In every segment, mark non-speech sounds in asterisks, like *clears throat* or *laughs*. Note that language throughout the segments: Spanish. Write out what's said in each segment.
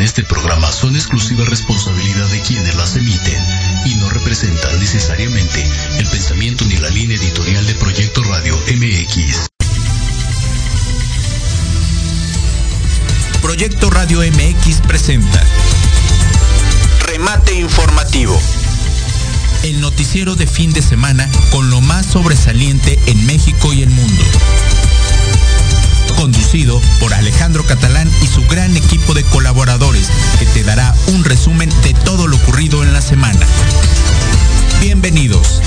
En este programa son exclusiva responsabilidad de quienes las emiten y no representan necesariamente el pensamiento ni la línea editorial de Proyecto Radio MX. Proyecto Radio MX presenta Remate informativo. el noticiero de fin de semana con lo más sobresaliente en México y el mundo. Conducido por Alejandro Catalán y su gran equipo de colaboradores que te dará un resumen de todo lo ocurrido en la semana. Bienvenidos.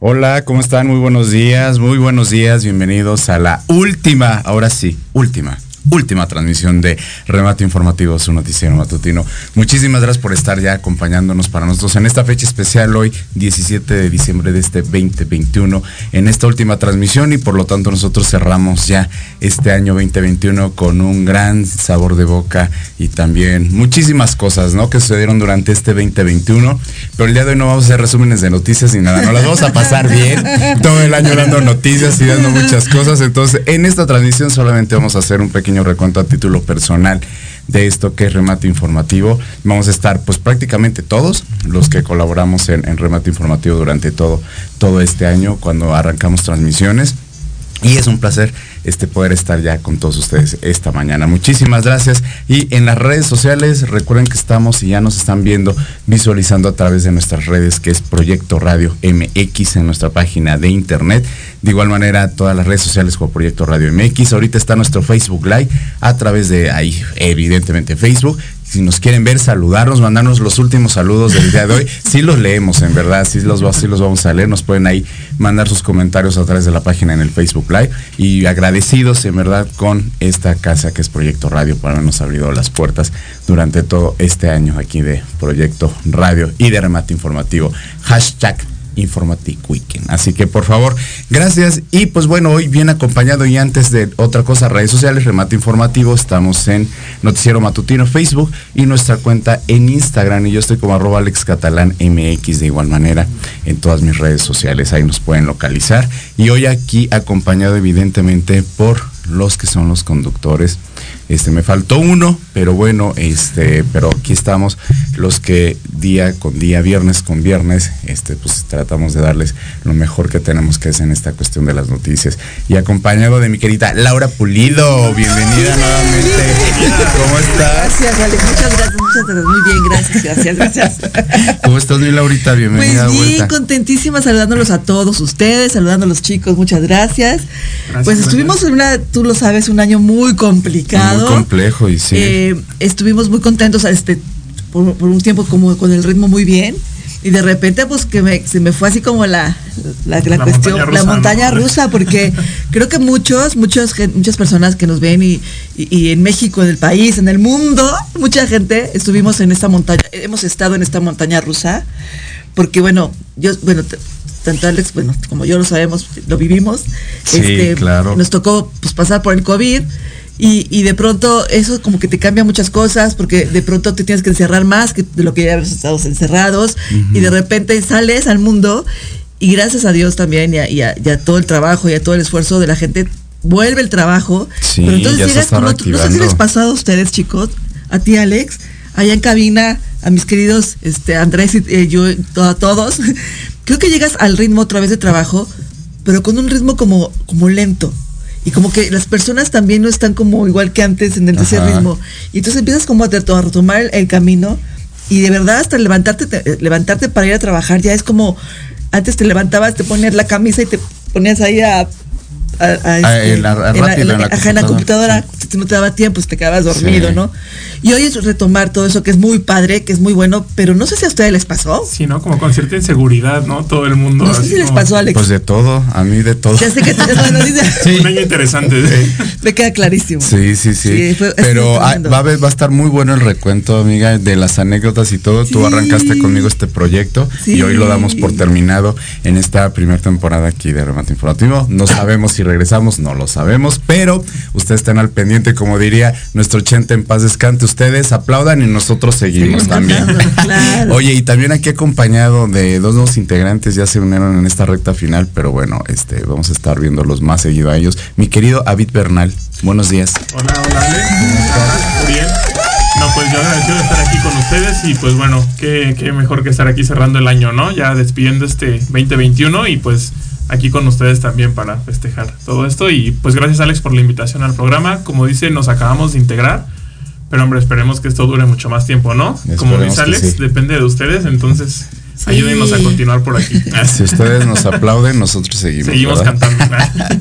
Hola, ¿cómo están? Muy buenos días, muy buenos días, bienvenidos a la última, ahora sí, última, última transmisión de Remate Informativo, su noticiero matutino. Muchísimas gracias por estar ya acompañándonos para nosotros en esta fecha especial hoy, 17 de diciembre de este 2021, en esta última transmisión y por lo tanto nosotros cerramos ya este año 2021 con un gran sabor de boca y también muchísimas cosas, ¿no? Que sucedieron durante este 2021, pero el día de hoy no vamos a hacer resúmenes de noticias ni nada, no las vamos a pasar bien todo el año dando noticias y dando muchas cosas, entonces en esta transmisión solamente vamos a hacer un pequeño recuento a título personal de esto que es remate informativo. Vamos a estar pues prácticamente todos los que colaboramos en, en remate informativo durante todo, todo este año cuando arrancamos transmisiones. Y es un placer este, poder estar ya con todos ustedes esta mañana. Muchísimas gracias. Y en las redes sociales, recuerden que estamos y ya nos están viendo, visualizando a través de nuestras redes, que es Proyecto Radio MX en nuestra página de internet. De igual manera, todas las redes sociales como Proyecto Radio MX. Ahorita está nuestro Facebook Live a través de ahí, evidentemente Facebook. Si nos quieren ver, saludarnos, mandarnos los últimos saludos del día de hoy, sí los leemos, en verdad, sí los, sí los vamos a leer. Nos pueden ahí mandar sus comentarios a través de la página en el Facebook Live. Y agradecidos, en verdad, con esta casa que es Proyecto Radio por habernos abrido las puertas durante todo este año aquí de Proyecto Radio y de remate informativo. Hashtag Informatic Weekend. Así que por favor, gracias. Y pues bueno, hoy bien acompañado y antes de otra cosa, redes sociales, remate informativo, estamos en Noticiero Matutino Facebook y nuestra cuenta en Instagram. Y yo estoy como arroba Alex Catalán MX de igual manera en todas mis redes sociales. Ahí nos pueden localizar. Y hoy aquí acompañado evidentemente por los que son los conductores. Este, me faltó uno, pero bueno, este, pero aquí estamos los que día con día, viernes con viernes, este, pues tratamos de darles lo mejor que tenemos que es en esta cuestión de las noticias. Y acompañado de mi querida Laura Pulido, bienvenida nuevamente. ¿Cómo estás? Gracias, Alex. Muchas gracias, muchas gracias. Muy bien, gracias, gracias, gracias. ¿Cómo estás, mi Laurita? Bienvenida. Pues bien, contentísima saludándolos a todos ustedes, saludando a los chicos, muchas gracias. pues estuvimos en una, tú lo sabes, un año muy complicado. Muy complejo y sí. Eh, estuvimos muy contentos este, por, por un tiempo como con el ritmo muy bien. Y de repente, pues que me, se me fue así como la, la, la La cuestión, montaña la montaña ¿no? rusa, porque creo que muchos, muchos, muchas personas que nos ven y, y- y en México, en el país, en el mundo, mucha gente estuvimos en esta montaña, hemos estado en esta montaña rusa, porque bueno, yo, bueno, tanto Alex, bueno, como yo lo sabemos, lo vivimos, este, Sí, claro. nos tocó pues pasar por el COVID. Y, y de pronto eso como que te cambia muchas cosas porque de pronto te tienes que encerrar más que de lo que ya habíamos estado encerrados y de repente sales al mundo y gracias a Dios también y a, y a- y a todo el trabajo y a todo el esfuerzo de la gente vuelve el trabajo. Sí, pero entonces llegas otro, no sé si les pasó a ustedes chicos a ti Alex allá en cabina a mis queridos este Andrés y eh, yo a todos. *laughs* Creo que llegas al ritmo otra vez de trabajo pero con un ritmo como como lento y como que las personas también no están como igual que antes en el- ese ritmo. Y entonces empiezas como a, retomar el, el camino y de verdad hasta levantarte te- levantarte para ir a trabajar ya es como antes te levantabas te ponías la camisa y te ponías ahí a a- a, Ah, en la- rápido, en la ajá, en la computadora. si no te daba tiempo, pues te quedabas dormido, Sí. ¿no? Y hoy es retomar todo eso que es muy padre, que es muy bueno, pero no sé si a ustedes les pasó. Sí, ¿no? Como con cierta inseguridad, ¿no? Todo el mundo. No sé si les como- pasó, Alex. Pues de todo, a mí de todo. ya sé que bueno, dice- *laughs* Un año interesante. me queda clarísimo. Sí, sí, sí. Sí, fue- Pero ah, va, a ver- va a estar muy bueno el recuento, amiga, de las anécdotas y todo. Tú Sí. arrancaste conmigo este proyecto y Sí. hoy lo damos por terminado en esta primera temporada aquí de Remate Informativo. No sabemos si regresamos, no lo sabemos, pero ustedes están al pendiente, como diría nuestro Chente en paz descante. Ustedes aplaudan y nosotros seguimos, también. claro. Oye, y también aquí acompañado de dos nuevos integrantes, ya se unieron en esta recta final, pero bueno, este, vamos a estar viéndolos más seguido a ellos. Mi querido David Bernal, buenos días. Hola, hola Alex, ¿cómo estás? Bien. No, pues yo agradecido de estar aquí con ustedes y pues bueno, qué, qué mejor que estar aquí cerrando el año, ¿no? Ya despidiendo este 2021 y pues aquí con ustedes también para festejar todo esto y pues gracias Alex por la invitación al programa. Como dice, nos acabamos de integrar, pero hombre, esperemos que esto dure mucho más tiempo, ¿no? Como Esperemos dice que Alex, sí. depende de ustedes, entonces Sí. ayúdenos a continuar por aquí. *laughs* Si ustedes nos aplauden, nosotros seguimos. Seguimos ¿verdad? cantando.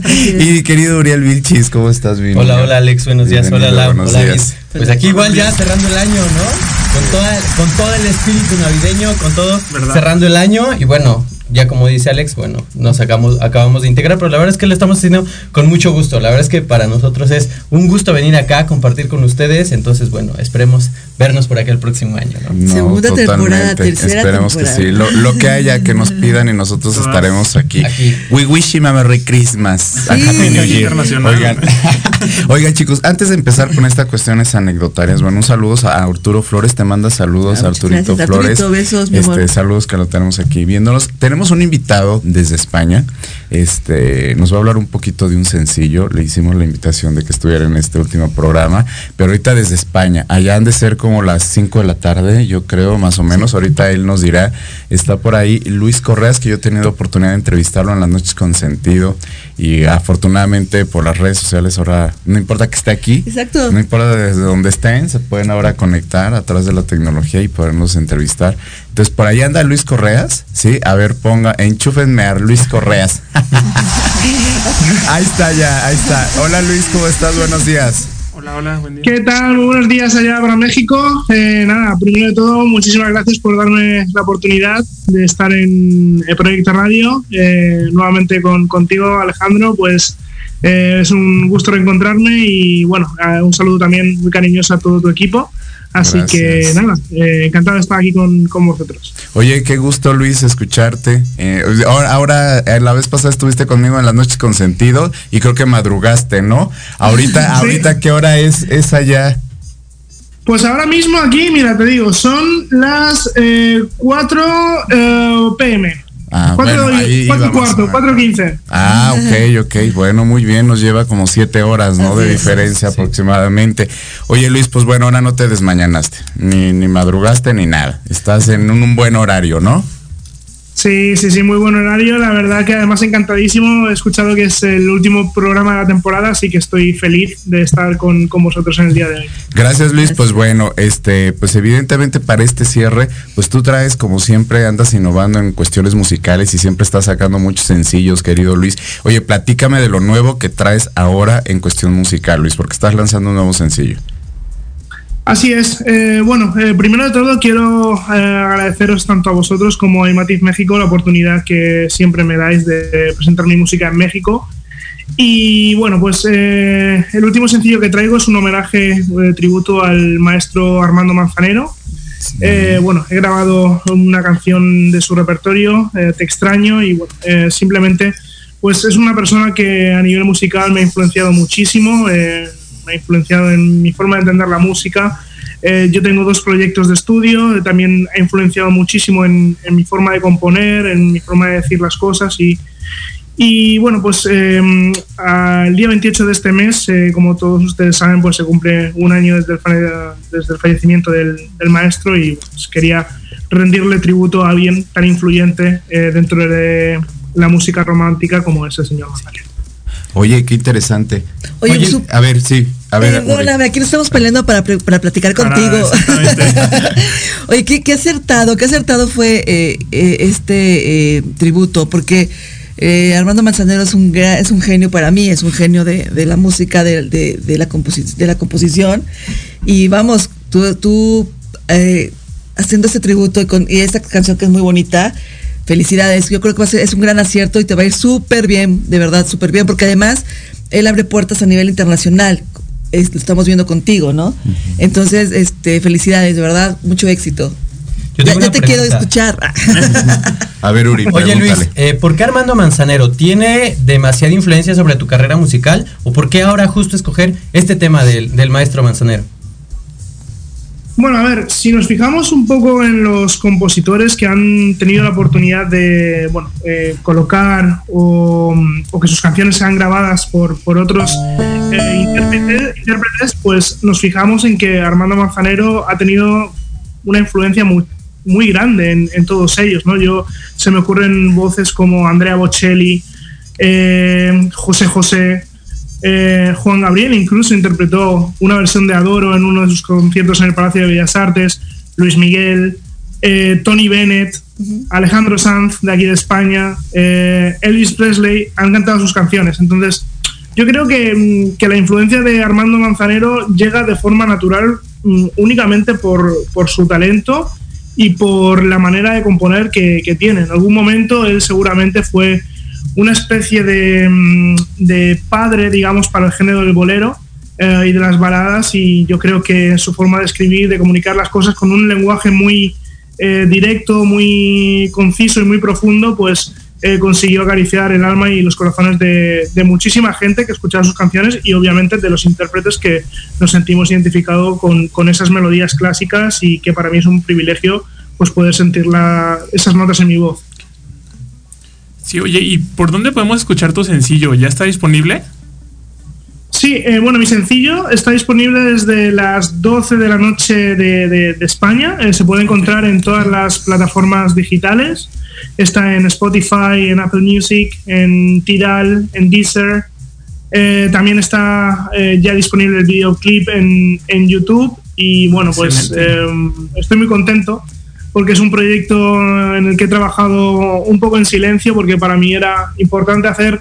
*laughs* Y querido Uriel Vilchis, ¿cómo estás? Bien? Hola, hola Alex, buenos días. Hola, Bienvenido, Lau. buenos Hola, días. Pues aquí igual ya cerrando el año, ¿no? Con, toda, con todo el espíritu navideño, con todo ¿Verdad? cerrando el año y bueno, ya como dice Alex, bueno, nos acabamos, acabamos de integrar, pero la verdad es que lo estamos haciendo con mucho gusto. La verdad es que para nosotros es un gusto venir acá, compartir con ustedes, entonces bueno, esperemos vernos por acá el próximo año, ¿no? Segunda temporada, tercera Esperemos temporada. que sí. Lo, lo que haya que nos pidan y nosotros estaremos aquí. Aquí. We wish him a Merry Christmas. A Happy New Year. Internacional. Oigan, *laughs* oigan, chicos, antes de empezar con estas cuestiones anecdotarias, bueno, un saludo a Arturo Flores, te manda saludos Ah, a Arturito gracias, Flores. Arturito, besos, mi este, amor. saludos que lo tenemos aquí viéndonos. Tenemos un invitado desde España. Este, nos va a hablar un poquito de un sencillo. Le hicimos la invitación de que estuviera en este último programa, pero ahorita desde España. Allá han de ser como las 5 de la tarde, yo creo, más o menos. Ahorita él nos dirá. Está por ahí Luis Correas, que yo he tenido oportunidad de entrevistarlo en las noches con sentido. Y afortunadamente por las redes sociales ahora, no importa que esté aquí, Exacto. no importa desde donde estén, se pueden ahora conectar a través de la tecnología y podernos entrevistar. Entonces, por ahí anda Luis Correas, ¿sí? A ver, ponga, enchúfenme a Luis Correas. *laughs* ahí está ya, ahí está. Hola Luis, ¿cómo estás? Buenos días. Hola, hola, buen día. ¿Qué tal? Muy buenos días allá para México. Eh, nada, primero de todo, muchísimas gracias por darme la oportunidad de estar en el Proyecto Radio. Eh, nuevamente con, contigo, Alejandro, pues eh, es un gusto reencontrarme y bueno, eh, un saludo también muy cariñoso a todo tu equipo. Así Gracias. que nada, eh, encantado de estar aquí con, con vosotros. Oye, qué gusto Luis escucharte. Eh, ahora, ahora, eh, la vez pasada estuviste conmigo en las noches con sentido y creo que madrugaste, ¿no? Ahorita, *laughs* Sí. ahorita, ¿qué hora es, es allá? Pues ahora mismo aquí, mira, te digo, son las eh, 4 eh, pm. Ah, 4 bueno, ahí cuatro cuarto, ¿no? 4 15. Ah, ok, ok. Bueno, muy bien. Nos lleva como siete horas, ¿no? Así De es, diferencia sí. aproximadamente. Oye, Luis, pues bueno, ahora no te desmañanaste. Ni, ni madrugaste ni nada. Estás en un, un buen horario, ¿no? Sí, sí, sí, muy buen horario. La verdad que además encantadísimo. He escuchado que es el último programa de la temporada, así que estoy feliz de estar con, con vosotros en el día de hoy. Gracias, Luis. Pues bueno, este, pues evidentemente para este cierre, pues tú traes, como siempre, andas innovando en cuestiones musicales y siempre estás sacando muchos sencillos, querido Luis. Oye, platícame de lo nuevo que traes ahora en cuestión musical, Luis, porque estás lanzando un nuevo sencillo. Así es. Eh, bueno, eh, primero de todo quiero eh, agradeceros tanto a vosotros como a Imativ México la oportunidad que siempre me dais de presentar mi música en México. Y bueno, pues eh, el último sencillo que traigo es un homenaje, eh, tributo al maestro Armando Manzanero. Eh, bueno, he grabado una canción de su repertorio, Te extraño, y bueno, eh, simplemente pues es una persona que a nivel musical me ha influenciado muchísimo, eh, me ha influenciado en mi forma de entender la música. Eh, yo tengo dos proyectos de estudio, eh, también ha influenciado muchísimo en, en mi forma de componer, en mi forma de decir las cosas y, y bueno, pues eh, día 28 de este mes, eh, como todos ustedes saben, pues se cumple un año desde el, desde el fallecimiento del, del maestro y pues, quería rendirle tributo a alguien tan influyente eh, dentro de la música romántica como es el señor Manzanero. Oye, qué interesante. Oye, su- a ver, sí, a ver. Uri. Perdóname, aquí nos estamos peleando para, para platicar contigo. *laughs* Oye, qué, qué acertado, qué acertado fue eh, eh, este eh, tributo, porque eh, Armando Manzanero es un, es un genio para mí, es un genio de, de la música, de, de- de la composi- de la composición. Y vamos, tú, tú eh, haciendo este tributo y, con, y esta canción que es muy bonita, felicidades. Yo creo que va a ser, es un gran acierto y te va a ir súper bien, de verdad, súper bien, porque además él abre puertas a nivel internacional. Es- lo estamos viendo contigo, ¿no? Entonces, este, felicidades, de verdad, mucho éxito. Yo Ya, te quiero escuchar. A ver, Uri, Oye Luis, eh, ¿por qué Armando Manzanero tiene demasiada influencia sobre tu carrera musical? ¿O por qué ahora justo escoger este tema del, del maestro Manzanero? Bueno, a ver, si nos fijamos un poco en los compositores que han tenido la oportunidad de bueno, eh, colocar o, que sus canciones sean grabadas por, por otros eh, intérpretes, intérpretes, pues nos fijamos en que Armando Manzanero ha tenido una influencia muy, muy grande en, en todos ellos. ¿no? Yo, se me ocurren voces como Andrea Bocelli, eh, José José, eh, Juan Gabriel incluso interpretó una versión de Adoro en uno de sus conciertos en el Palacio de Bellas Artes, Luis Miguel, eh, Tony Bennett, Alejandro Sanz de aquí de España, eh, Elvis Presley han cantado sus canciones. Entonces, yo creo que, mm, que la influencia de Armando Manzanero llega de forma natural mm, únicamente por, por su talento y por la manera de componer que, que tiene. En algún momento él seguramente fue una especie de, mm, de padre, digamos, para el género del bolero eh, y de las baladas y yo creo que su forma de escribir, de comunicar las cosas con un lenguaje muy eh, directo, muy conciso y muy profundo, pues eh, consiguió acariciar el alma y los corazones de, muchísima gente que escuchaba sus canciones y obviamente de los intérpretes que nos sentimos identificados con, con esas melodías clásicas y que para mí es un privilegio pues poder sentir la- esas notas en mi voz. Sí, oye, ¿y por dónde podemos escuchar tu sencillo? ¿Ya está disponible? Sí, eh, bueno, mi sencillo está disponible desde las 12 de la noche de, de- de España. Eh, se puede encontrar en todas las plataformas digitales. Está en Spotify, en Apple Music, en Tidal, en Deezer. Eh, también está eh, ya disponible el videoclip en, en YouTube. Y bueno, pues eh, estoy muy contento porque es un proyecto en el que he trabajado un poco en silencio porque para mí era importante hacer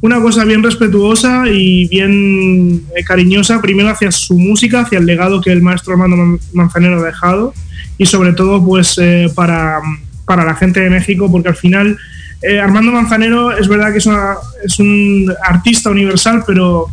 una cosa bien respetuosa y bien eh, cariñosa, primero hacia su música, hacia el legado que el maestro Armando Man- Manzanero ha dejado y sobre todo pues eh, para, para la gente de México porque al final eh, Armando Manzanero es verdad que es, una- es un artista universal pero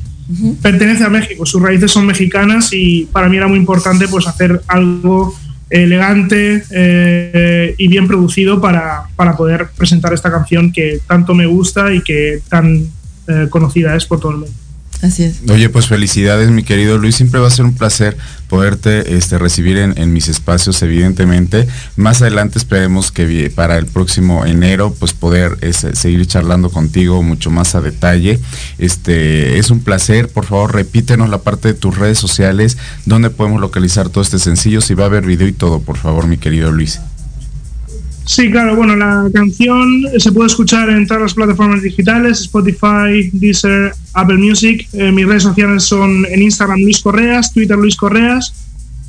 pertenece a México, sus raíces son mexicanas y para mí era muy importante pues hacer algo elegante eh, y bien producido para, para poder presentar esta canción que tanto me gusta y que tan eh, conocida es por todo el mundo. Así es. Oye, pues felicidades, mi querido Luis. Siempre va a ser un placer poderte este, recibir en, en mis espacios, evidentemente. Más adelante esperemos que para el próximo enero, pues poder este, seguir charlando contigo mucho más a detalle. Este, es un placer. Por favor, repítenos la parte de tus redes sociales, donde podemos localizar todo este sencillo, si va a haber video y todo, por favor, mi querido Luis. Sí, claro, bueno, la canción se puede escuchar en todas las plataformas digitales, Spotify, Deezer, Apple Music. Eh, mis redes sociales son en Instagram Luis Correas, Twitter Luis Correas,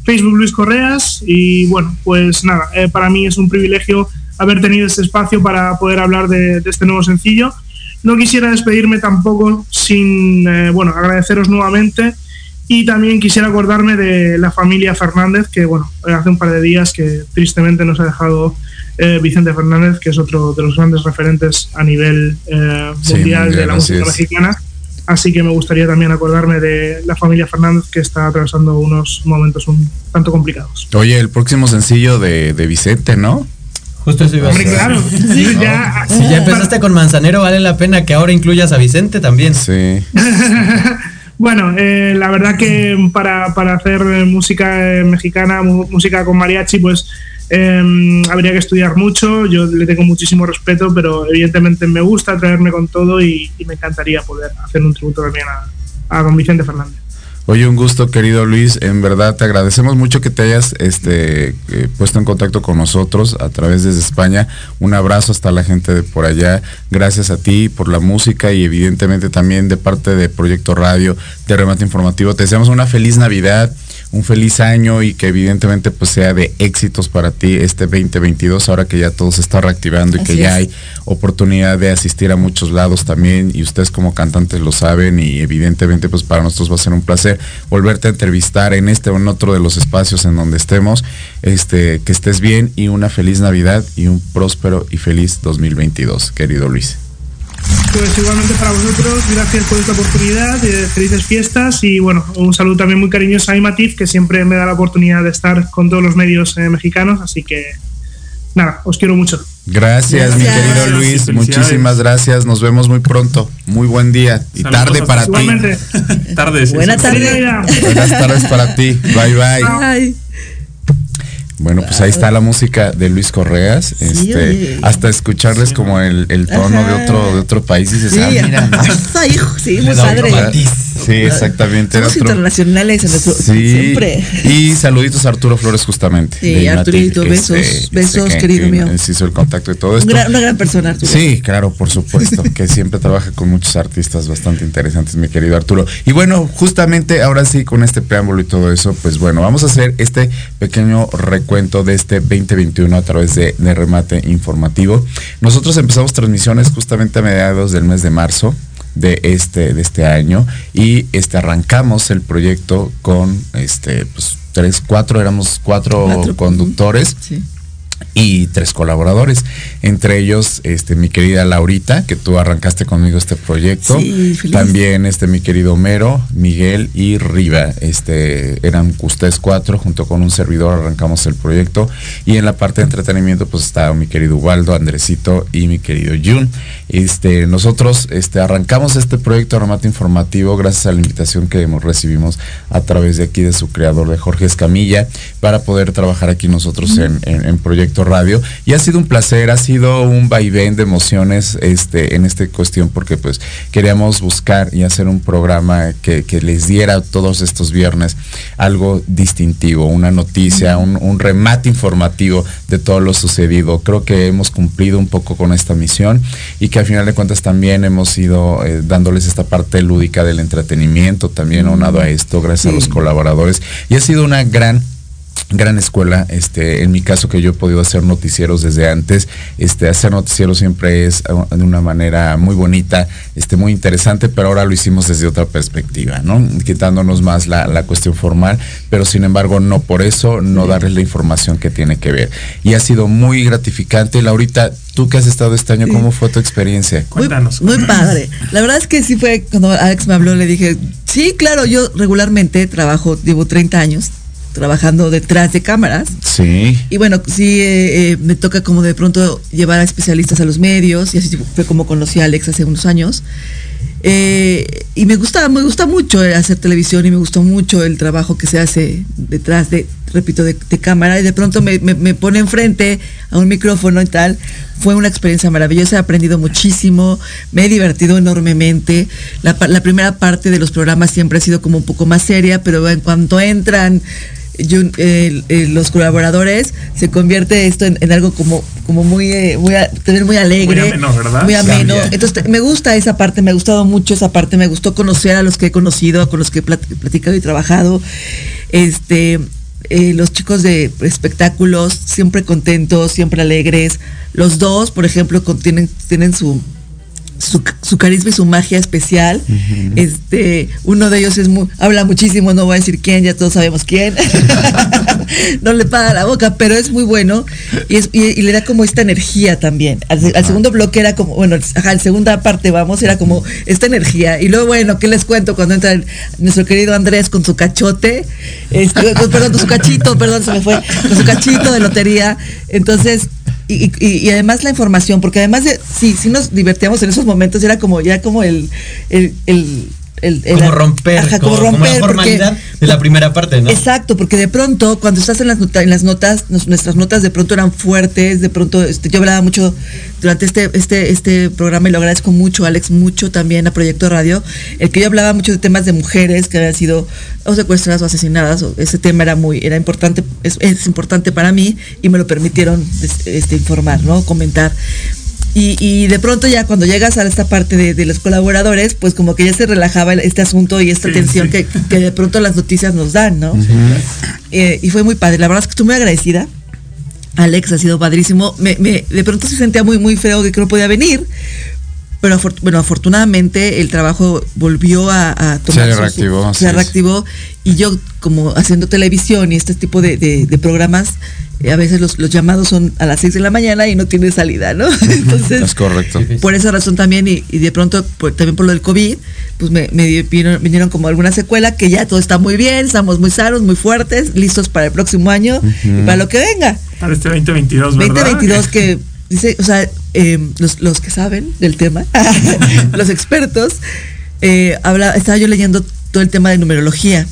Facebook Luis Correas y bueno, pues nada, eh, para mí es un privilegio haber tenido este espacio para poder hablar de, este nuevo sencillo. No quisiera despedirme tampoco sin, eh, bueno, agradeceros nuevamente y también quisiera acordarme de la familia Fernández, que bueno, hace un par de días que tristemente nos ha dejado eh, Vicente Fernández, que es otro de los grandes referentes a nivel eh, Sí, mundial, de la música es. mexicana. Así que me gustaría también acordarme de la familia Fernández, que está atravesando unos momentos un tanto complicados. Oye, el próximo sencillo de, de Vicente, ¿no? Justo eso iba a Hombre, decir. claro, *laughs* ya, Si ya empezaste con Manzanero, vale la pena que ahora incluyas a Vicente también. Sí. *laughs* Bueno, eh, la verdad que para, para hacer música eh, mexicana, música con mariachi, pues eh, habría que estudiar mucho. Yo le tengo muchísimo respeto, pero evidentemente me gusta traerme con todo y, y me encantaría poder hacer un tributo también a, a don Vicente Fernández. Oye, un gusto, querido Luis. En verdad te agradecemos mucho que te hayas este, eh, puesto en contacto con nosotros a través desde España. Un abrazo hasta la gente de por allá. Gracias a ti por la música y evidentemente también de parte de Proyecto Radio, de Remate Informativo. Te deseamos una feliz Navidad, un feliz año y que evidentemente pues sea de éxitos para ti este 2022, ahora que ya todo se está reactivando y que ya es. hay oportunidad de asistir a muchos lados también y ustedes como cantantes lo saben y evidentemente pues para nosotros va a ser un placer volverte a entrevistar en este o en otro de los espacios en donde estemos, este que estés bien y una feliz Navidad y un próspero y feliz 2022, querido Luis. Pues igualmente para vosotros, gracias por esta oportunidad, eh, felices fiestas y bueno, un saludo también muy cariñoso a Imatif, que siempre me da la oportunidad de estar con todos los medios eh, mexicanos, así que nada, os quiero mucho. Gracias, mi Gracias. querido Luis. Muchísimas gracias. Nos vemos muy pronto. Muy buen día y Saludos tarde para ti. Igualmente. *laughs* Tarde. sí, Buena sí. tarde. Feliz Navidad. Buenas tardes para ti. Bye bye. Ay, Bueno, pues ahí está la música de Luis Correas. este, oye. hasta escucharles como el, el tono de otro, de otro país y dices, sí, ah, *laughs* mira. sí, muy padre. Sí, exactamente. Somos internacionales en nuestro Sí. siempre. Y saluditos a Arturo Flores justamente. Sí, Arturito, besos, besos, que- querido que mío. Se hizo el contacto y todo esto. una gran persona, Arturo. Sí, claro, por supuesto, que siempre trabaja con muchos artistas bastante interesantes, mi querido Arturo. Y bueno, justamente ahora sí, con este preámbulo y todo eso, pues bueno, vamos a hacer este pequeño recuento de este 2021 a través de, de remate informativo. Nosotros empezamos transmisiones justamente a mediados del mes de marzo de este de este año. Y este arrancamos el proyecto con este pues tres cuatro éramos cuatro, Cuatro, conductores. Sí. Y tres colaboradores, entre ellos este mi querida Laurita, que tú arrancaste conmigo este proyecto, Sí, también este mi querido Homero, Miguel y Riva, este eran ustedes cuatro junto con un servidor arrancamos el proyecto. Y en la parte de entretenimiento pues está mi querido Waldo, Andresito y mi querido Jun. Este nosotros este arrancamos este proyecto de remate informativo gracias a la invitación que hemos- recibimos a través de aquí de su creador de Jorge Escamilla para poder trabajar aquí nosotros en, en- en Proyecto Radio. Y ha sido un placer, ha sido un vaivén de emociones este, en esta cuestión porque pues queríamos buscar y hacer un programa que, que les diera todos estos viernes algo distintivo, una noticia, un, un remate informativo de todo lo sucedido. Creo que hemos cumplido un poco con esta misión y que al final de cuentas también hemos ido eh, dándoles esta parte lúdica del entretenimiento, también aunado a esto, gracias a los colaboradores. Y ha sido una gran gran escuela este en mi caso que yo he podido hacer noticieros desde antes este hacer noticieros siempre es uh, de una manera muy bonita este muy interesante pero ahora lo hicimos desde otra perspectiva no quitándonos más la, la cuestión formal pero sin embargo no por eso no darles la información que tiene que ver. Y ha sido muy gratificante. Laurita tú que has estado este año cómo fue tu experiencia Muy, Cuéntanos. muy padre. La verdad es que sí fue cuando Alex me habló, le dije, sí, claro, yo regularmente trabajo, llevo 30 años trabajando detrás de cámaras. sí Y bueno, sí, eh, eh, me toca como de pronto llevar a especialistas a los medios, y así fue como conocí a Alex hace unos años. Eh, y me gusta, me gusta mucho hacer televisión y me gustó mucho el trabajo que se hace detrás de, repito, de, de cámara. Y de pronto me, me, me pone enfrente a un micrófono y tal. Fue una experiencia maravillosa, he aprendido muchísimo, me he divertido enormemente. La, la primera parte de los programas siempre ha sido como un poco más seria, pero en cuanto entran eh, eh, los colaboradores se convierte esto en, en algo como como muy eh, muy, a- también muy alegre Muy ameno, ¿verdad? muy ameno. Entonces te- me gusta esa parte me ha gustado mucho esa parte me gustó conocer a los que he conocido con los que he plat- platicado y trabajado. Este eh, los chicos de espectáculos siempre contentos siempre alegres. Los dos por ejemplo con- tienen tienen su su, su carisma y su magia especial. Este, uno de ellos es muy, habla muchísimo, no voy a decir quién, ya todos sabemos quién. *laughs* no le paga la boca, pero es muy bueno y, es- y- y le da como esta energía también. Al, se- al segundo bloque era como, bueno, ajá, la segunda parte vamos, era como esta energía. Y luego, bueno, ¿qué les cuento cuando entra el- nuestro querido Andrés con su cachote? Este, con- *laughs* perdón, con su cachito, perdón, se me fue, con su cachito de lotería. Entonces, y, además la información, porque además de, sí, nos divertíamos en esos momentos, era como, ya como el, el, el- el- Como romper, ajá, como, como la porque- formalidad de la primera parte, ¿no? Exacto, porque de pronto, cuando estás en las, nota- en las notas, nos- nuestras notas de pronto eran fuertes, de pronto, este, yo hablaba mucho durante este, este, este programa y lo agradezco mucho, Alex, mucho también a Proyecto Radio, el que yo hablaba mucho de temas de mujeres que habían sido o secuestradas o asesinadas, o ese tema era muy, era importante, es, es importante para mí y me lo permitieron este, este, informar, ¿no? Comentar. Y, y de pronto ya cuando llegas a esta parte de, de los colaboradores, pues como que ya se relajaba el- este asunto y esta Sí, tensión sí. Que, que de pronto las noticias nos dan, ¿no? Eh, y fue muy padre. La verdad es que estoy muy agradecida. Alex ha sido padrísimo. Me, me- de pronto se sentía muy, muy feo de que no podía venir. Pero bueno, afortunadamente el trabajo volvió a, a tomar Se reactivó, su- se es. reactivó y yo como haciendo televisión y este tipo de, de- de programas eh, a veces los, los llamados son a las 6 de la mañana y no tiene salida, ¿no? *laughs* Entonces, Es correcto. por esa razón también y, y de pronto por- también por lo del COVID, pues me, me di- vinieron, vinieron como alguna secuela que ya todo está muy bien, estamos muy sanos, muy fuertes, listos para el próximo año y para lo que venga. Para este 2022, ¿verdad? 2022 que dice, o sea, eh, los, los que saben del tema, *laughs* los expertos, eh, habla, estaba yo leyendo todo el tema de numerología.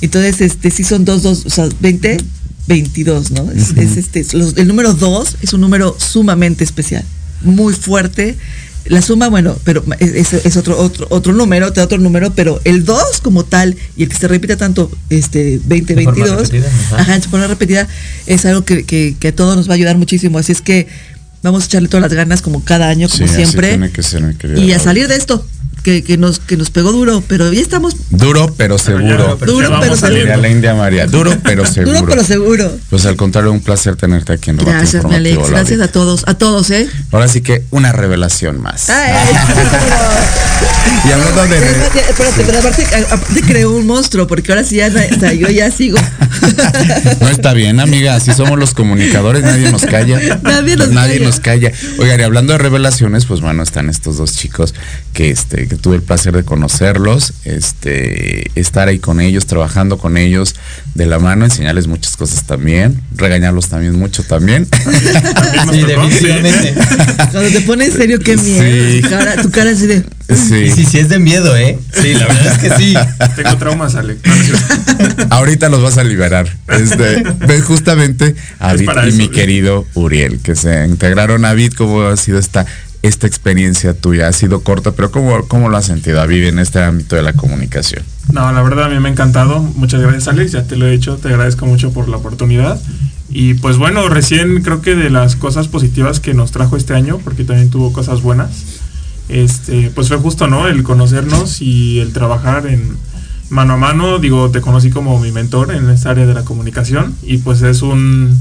Entonces, este, sí son dos, dos, o sea, 20, 22, ¿no? Es, es, este, los- el número 2 es un número sumamente especial, muy fuerte. La suma, bueno, pero es, es otro, otro, otro número, te da otro número, pero el 2 como tal, y el que se repite tanto, este, 20, De forma 22, repetida, ajá. forma repetida, es algo que, que, que a todos nos va a ayudar muchísimo. Así es que vamos a echarle todas las ganas como cada año, como Sí, así siempre. tiene que ser, mi querida Y a salir de esto, que, que nos, que nos pegó duro, pero ya estamos Duro pero seguro. pero Duro, ya pero vamos seguro. Diría la India María. Duro pero seguro. duro, pero seguro. Pues al contrario, un placer tenerte aquí en Gracias, mi Alex. Gracias a todos, a todos, ¿eh? Ahora sí que una revelación más. Ay, Y hablando de... Pero, espérate, pero aparte, aparte creó un monstruo, porque ahora sí ya, o sea, yo ya sigo. *laughs* No está bien, amiga, así somos los comunicadores, nadie nos calla. Nadie nos calla. nos calla. Oigan, y hablando de revelaciones, pues bueno, están estos dos chicos que este que tuve el placer de conocerlos, este estar ahí con ellos, trabajando con ellos de la mano, enseñarles muchas cosas también, regañarlos también mucho también. *laughs* Sí, definitivamente. Cuando te pones en serio, qué miedo. Sí. Tu, cara, tu cara así de. Sí. Y sí, sí es de miedo, ¿eh? Sí, la verdad es que sí. *laughs* Tengo traumas, Alex. *laughs* Ahorita los vas a liberar. Este, ves justamente a Es Vid para y eso, mi querido Uriel, que se integraron a Vid. ¿Cómo ha sido esta, esta experiencia tuya? Ha sido corta, pero ¿cómo, cómo lo has sentido, David, en este ámbito de la comunicación? No, la verdad a mí me ha encantado. Muchas gracias, Alex. Ya te lo he dicho. Te agradezco mucho por la oportunidad. Y pues bueno, recién creo que de las cosas positivas que nos trajo este año, porque también tuvo cosas buenas, este, pues fue justo, ¿no? El conocernos y el trabajar en mano a mano. Digo, te conocí como mi mentor en esta área de la comunicación y pues es un,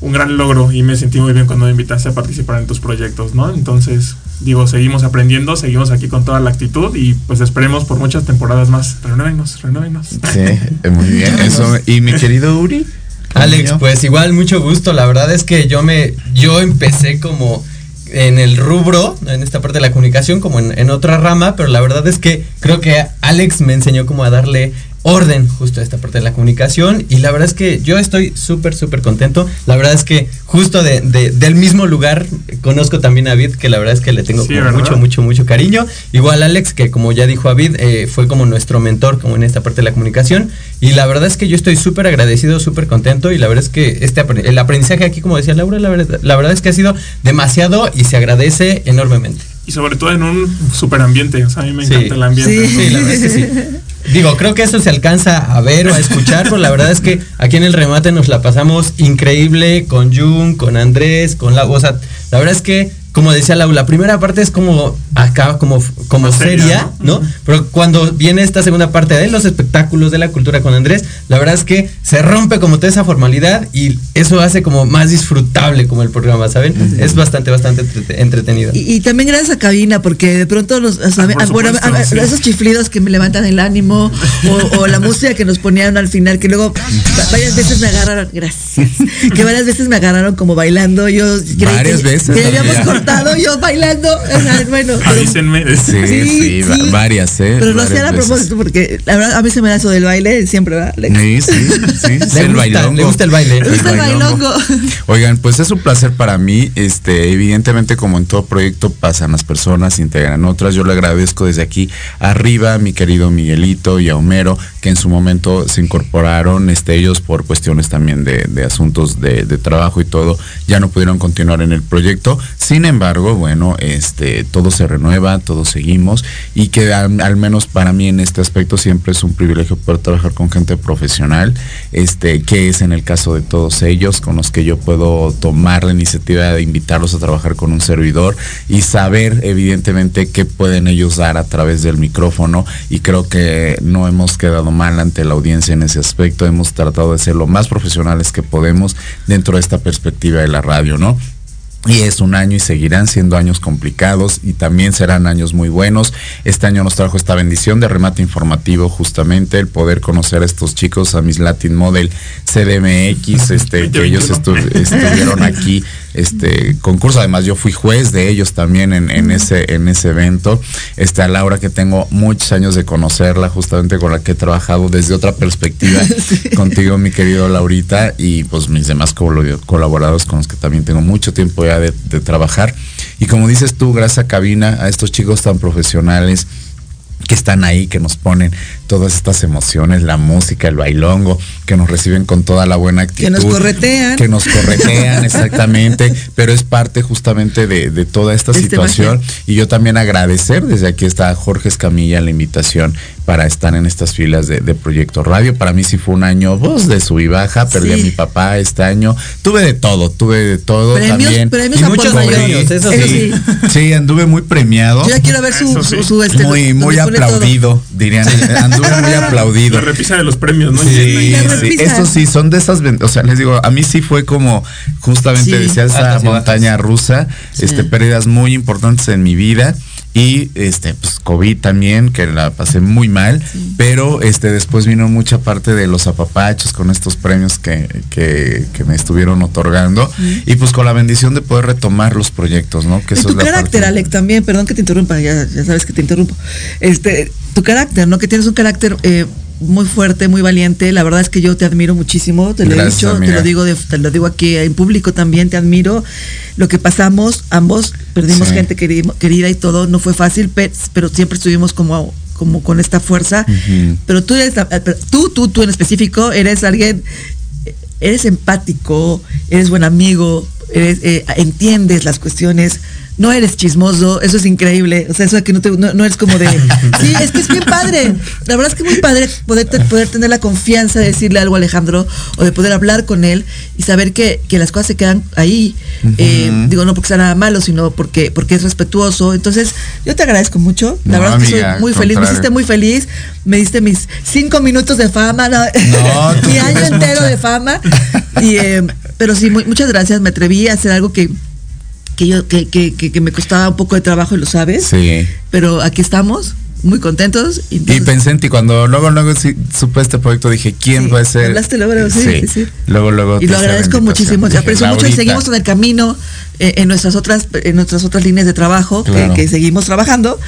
un gran logro y me sentí muy bien cuando me invitaste a participar en tus proyectos, ¿no? Entonces, digo, seguimos aprendiendo, seguimos aquí con toda la actitud y pues esperemos por muchas temporadas más. Renuévenos, renuévenos. Sí, eh, muy bien. Eso. ¿Y mi querido Uri? Alex, pues igual mucho gusto. La verdad es que yo me, yo empecé como en el rubro, en esta parte de la comunicación, como en, en otra rama, pero la verdad es que creo que Alex me enseñó como a darle orden justo a esta parte de la comunicación y la verdad es que yo estoy súper súper contento la verdad es que justo de, de- del mismo lugar conozco también a Vid que la verdad es que le tengo mucho mucho mucho cariño igual Alex que como ya dijo Avid eh, fue como nuestro mentor como en esta parte de la comunicación y la verdad es que yo estoy súper agradecido súper contento y la verdad es que este el aprendizaje aquí como decía Laura la verdad, la verdad es que ha sido demasiado y se agradece enormemente Y sobre todo en un super ambiente. O sea, a mí me Sí. encanta el ambiente. Sí. ¿no? Sí, la verdad es que sí. *laughs* Digo, creo que eso se alcanza a ver o a escuchar, pero la verdad es que aquí en el remate nos la pasamos increíble con Jun, con Andrés, con la. O sea, la verdad es que, como decía Lau, la primera parte es como acá, como, como seria, seria, ¿no? ¿no? Pero cuando viene esta segunda parte de los espectáculos de la cultura con Andrés, la verdad es que se rompe como toda esa formalidad y eso hace como más disfrutable como el programa, ¿saben? Es bastante, bastante entrete- entretenido. Y, y también gracias a Cabina, porque de pronto los, o sea, Ah, a- bueno, supuesto, a- a- sí. esos chiflidos que me levantan el ánimo, o, o la música que nos ponían al final, que luego va- varias veces me agarraron, gracias, que varias veces me agarraron como bailando, yo Varias que, veces, que habíamos yo bailando, bueno, pero- Avísenme. *laughs* Sí, sí, va- varias, ¿eh? Pero lo hacían a veces. propósito, porque la verdad a mí se me da eso del baile siempre, ¿verdad? Sí, sí, sí, *laughs* Le el bailongo. le gusta el baile. Me gusta el bailongo. Oigan, pues es un placer para mí. Este, evidentemente, como en todo proyecto, pasan las personas, integran otras. Yo le agradezco desde aquí arriba a mi querido Miguelito y a Homero, que en su momento se incorporaron, este, ellos por cuestiones también de, de asuntos de, de trabajo y todo, ya no pudieron continuar en el proyecto. Sin embargo, bueno, este, todo se renueva, todos seguimos, y que al, menos para mí en este aspecto siempre es un privilegio poder trabajar con gente profesional, este, que es en el caso de todos ellos, con los que yo puedo tomar la iniciativa de invitarlos a trabajar con un servidor y saber evidentemente qué pueden ellos dar a través del micrófono y creo que no hemos quedado mal ante la audiencia en ese aspecto, hemos tratado de ser lo más profesionales que podemos dentro de esta perspectiva de la radio, ¿no? Y es un año y seguirán siendo años complicados y también serán años muy buenos. Este año nos trajo esta bendición de remate informativo, justamente el poder conocer a estos chicos, a mis Latin Model CDMX, este, que ellos estu- estuvieron aquí, *laughs* este concurso. Además, yo fui juez de ellos también en, en ese, en ese evento. Este, a Laura, que tengo muchos años de conocerla, justamente con la que he trabajado desde otra perspectiva *laughs* contigo, mi querido Laurita, y pues mis demás colaboradores con los que también tengo mucho tiempo ya de, de trabajar. Y como dices tú, gracias a Cabina, a estos chicos tan profesionales que están ahí, que nos ponen todas estas emociones, la música, el bailongo, que nos reciben con toda la buena actitud. Que nos corretean. Que nos corretean, *laughs* exactamente. Pero es parte justamente de, de toda esta Este situación. magia. Y yo también agradecer, desde aquí está Jorge Escamilla, la invitación para estar en estas filas de, de Proyecto Radio. Para mí sí fue un año voz de sub y baja, perdí Sí. a mi papá este año. Tuve de todo, tuve de todo Premios- también. premios Y a muchos premios, eso sí. sí. Sí, anduve muy premiado Yo ya quiero ver su, su, su, este, muy, muy todo. aplaudido, dirían. Anduve muy *laughs* aplaudido. La repisa de los premios, ¿no? Sí, sí, eso sí, son de esas, o sea, les digo, a mí sí fue como, justamente Sí. decía esa montaña rusa, Sí. este, pérdidas muy importantes en mi vida. Y este, pues COVID también, que la pasé muy mal, pero este después vino mucha parte de los apapachos con estos premios que, que, que me estuvieron otorgando. Y pues con la bendición de poder retomar los proyectos, ¿no? Que eso tu es la carácter, parte- Alec, también, perdón que te interrumpa, ya, ya sabes que te interrumpo. Este, tu carácter, ¿no? Que tienes un carácter eh, muy fuerte, muy valiente. La verdad es que yo te admiro muchísimo, te lo Gracias, he dicho, amiga. te lo digo de- te lo digo aquí en público también, te admiro. Lo que pasamos, ambos, perdimos Sí. gente queri- querida y todo, no fue fácil, pe- pero siempre estuvimos como como con esta fuerza, pero tú eres, eh, tú, tú, tú en específico, eres alguien, eh, eres empático, eres buen amigo, eres, eh, entiendes las cuestiones, no eres chismoso, eso es increíble, o sea, eso de que no, te, no, no eres como de, *laughs* sí, es que es bien padre, la verdad es que es muy padre poder, te- poder tener la confianza de decirle algo a Alejandro o de poder hablar con él y saber que, que las cosas se quedan ahí, eh, digo, no porque sea nada malo, sino porque, porque es respetuoso, entonces yo te agradezco mucho, la No, verdad es que soy muy feliz, me hiciste muy feliz, me diste mis cinco minutos de fama, *laughs* mi año entero mucha. de fama. Y, eh, pero sí, muy- muchas gracias, me atreví a hacer algo que, que yo, que, que, que, que me costaba un poco de trabajo y lo sabes. Sí. Pero aquí estamos, muy contentos. Y pensé en ti cuando luego luego sí, supe este proyecto dije quién Sí, puede ser hablaste luego, luego, sí, sí, sí. luego luego y lo agradezco muchísimo, te aprecio mucho y seguimos en el camino eh, en nuestras otras en nuestras otras líneas de trabajo Claro. que, seguimos trabajando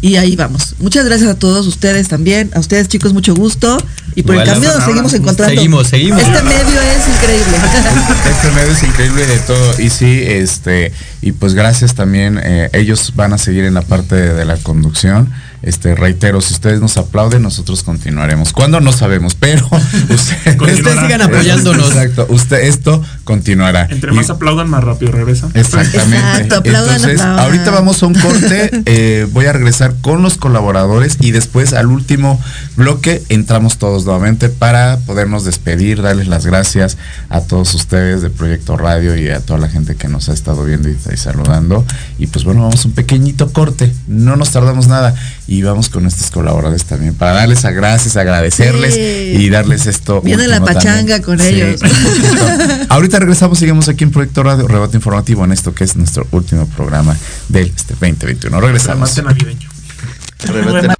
y ahí vamos. Muchas gracias a todos ustedes también, a ustedes chicos mucho gusto y por el Laura, nos seguimos encontrando. seguimos, seguimos. Este medio es increíble. *laughs* Este medio es increíble de todo. Y sí, este, y pues gracias también. eh, ellos van a seguir en la parte de, de la conducción. Este, reitero, si ustedes nos aplauden, nosotros continuaremos. ¿Cuándo? No sabemos, pero *laughs* ustedes, sigan apoyándonos. Exacto, usted, esto continuará. Entre Y- más aplaudan, más rápido regresa. Exactamente. Exacto, aplaudan, Entonces, aplaudan. ahorita vamos a un corte. eh, voy a regresar con los colaboradores y después al último bloque entramos todos nuevamente para podernos despedir, darles las gracias a todos ustedes de Proyecto Radio y a toda la gente que nos ha estado viendo y, y saludando. Y pues bueno, vamos a un pequeñito corte. No nos tardamos nada y vamos con estos colaboradores también para darles a gracias, agradecerles Sí. y darles esto. Viene la pachanga con ellos. *laughs* Ahorita regresamos, seguimos aquí en Proyecto Radio, Rebate Informativo, en esto que es nuestro último programa del este 2021. Regresamos. Remate navideño. Rebate-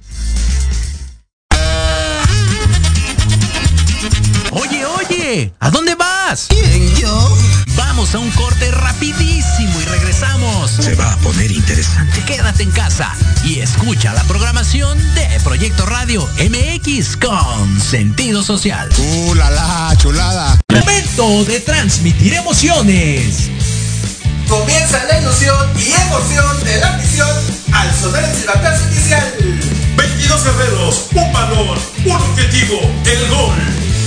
Oye, ¿a dónde vas? ¿Quién, yo? Vamos a un corte rapidísimo y regresamos. Se va a poner interesante. Quédate en casa y escucha la programación de Proyecto Radio MX con sentido social. ¡Uh, la, la, chulada! Momento de transmitir emociones. Comienza la ilusión y emoción de la misión al sonar el silbatazo inicial. 22 guerreros, un balón, un objetivo, el gol.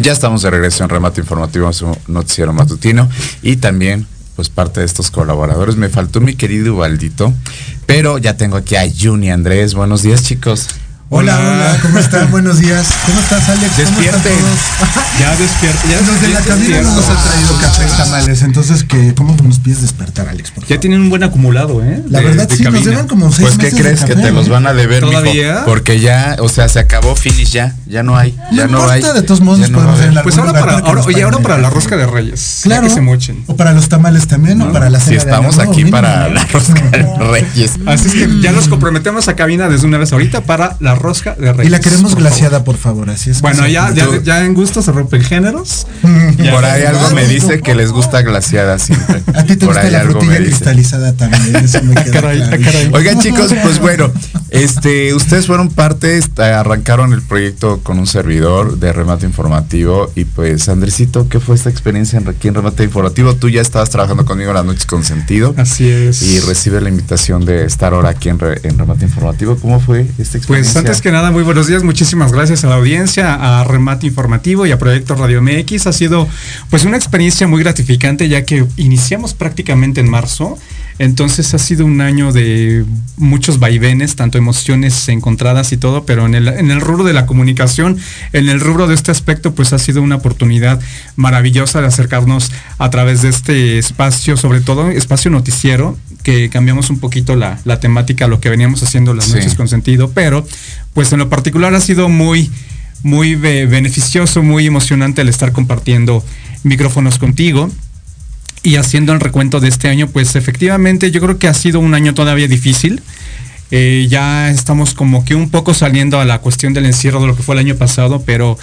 Ya estamos de regreso en Remate Informativo, su noticiero matutino y también pues parte de estos colaboradores. Me faltó mi querido Ubaldito, pero ya tengo aquí a Juni Andrés. Buenos días, chicos. Hola, hola, ¿cómo están? Buenos días. ¿Cómo estás, Alex? Despierten. Ya despierten. Ya *laughs* Los de la cabina no nos han traído café y tamales, entonces, que ¿cómo nos pides despertar, Alex? Ya tienen un buen acumulado, ¿eh? La verdad, sí, nos deben como seis Pues, ¿qué de crees? Que te los van a deber, mijo? ¿Todavía? Porque ya, o sea, se acabó finish ya. Ya no hay. Ya no, importa, hay. de todos modos no podemos haber. Pues ahora lugar para, ahora, oye, ahora para la rosca de reyes. Claro. que se mochen. O para los tamales también, o para la Si cena de estamos aquí para ¿no? la rosca de Reyes. Así es que ya nos comprometemos a cabina desde una vez ahorita para la rosca de reyes. Y la queremos por glaciada, por favor, así es. Bueno, ya, ya, ya en gusto se rompen géneros. *laughs* Por ahí algo me dice que les gusta glaciada siempre. *laughs* A ti te Por gusta ahí la algo frutilla me dice. cristalizada también, eso me *laughs* queda Caray, claro. caray. Oigan chicos, pues bueno, este, ustedes fueron parte, arrancaron el proyecto con un servidor de remate informativo y pues Andresito, ¿qué fue esta experiencia en- aquí en remate informativo? Tú ya estabas trabajando conmigo en las noches con sentido Así es. y recibe la invitación de estar ahora aquí en, Re- en remate informativo. ¿Cómo fue esta experiencia? Pues antes que nada, muy buenos días, muchísimas gracias a la audiencia, a Remate Informativo y a Proyecto Radio MX. Ha sido pues una experiencia muy gratificante ya que iniciamos prácticamente en marzo. Entonces ha sido un año de muchos vaivenes, tanto emociones encontradas y todo, pero en el, en el rubro de la comunicación, en el rubro de este aspecto, pues ha sido una oportunidad maravillosa de acercarnos a través de este espacio, sobre todo espacio noticiero, que cambiamos un poquito la, la temática lo que veníamos haciendo las Sí. noches con sentido, pero pues en lo particular ha sido muy, muy be- beneficioso, muy emocionante el estar compartiendo micrófonos contigo y haciendo el recuento de este año, pues efectivamente yo creo que ha sido un año todavía difícil. Eh, ya estamos como que un poco saliendo a la cuestión del encierro de lo que fue el año pasado, pero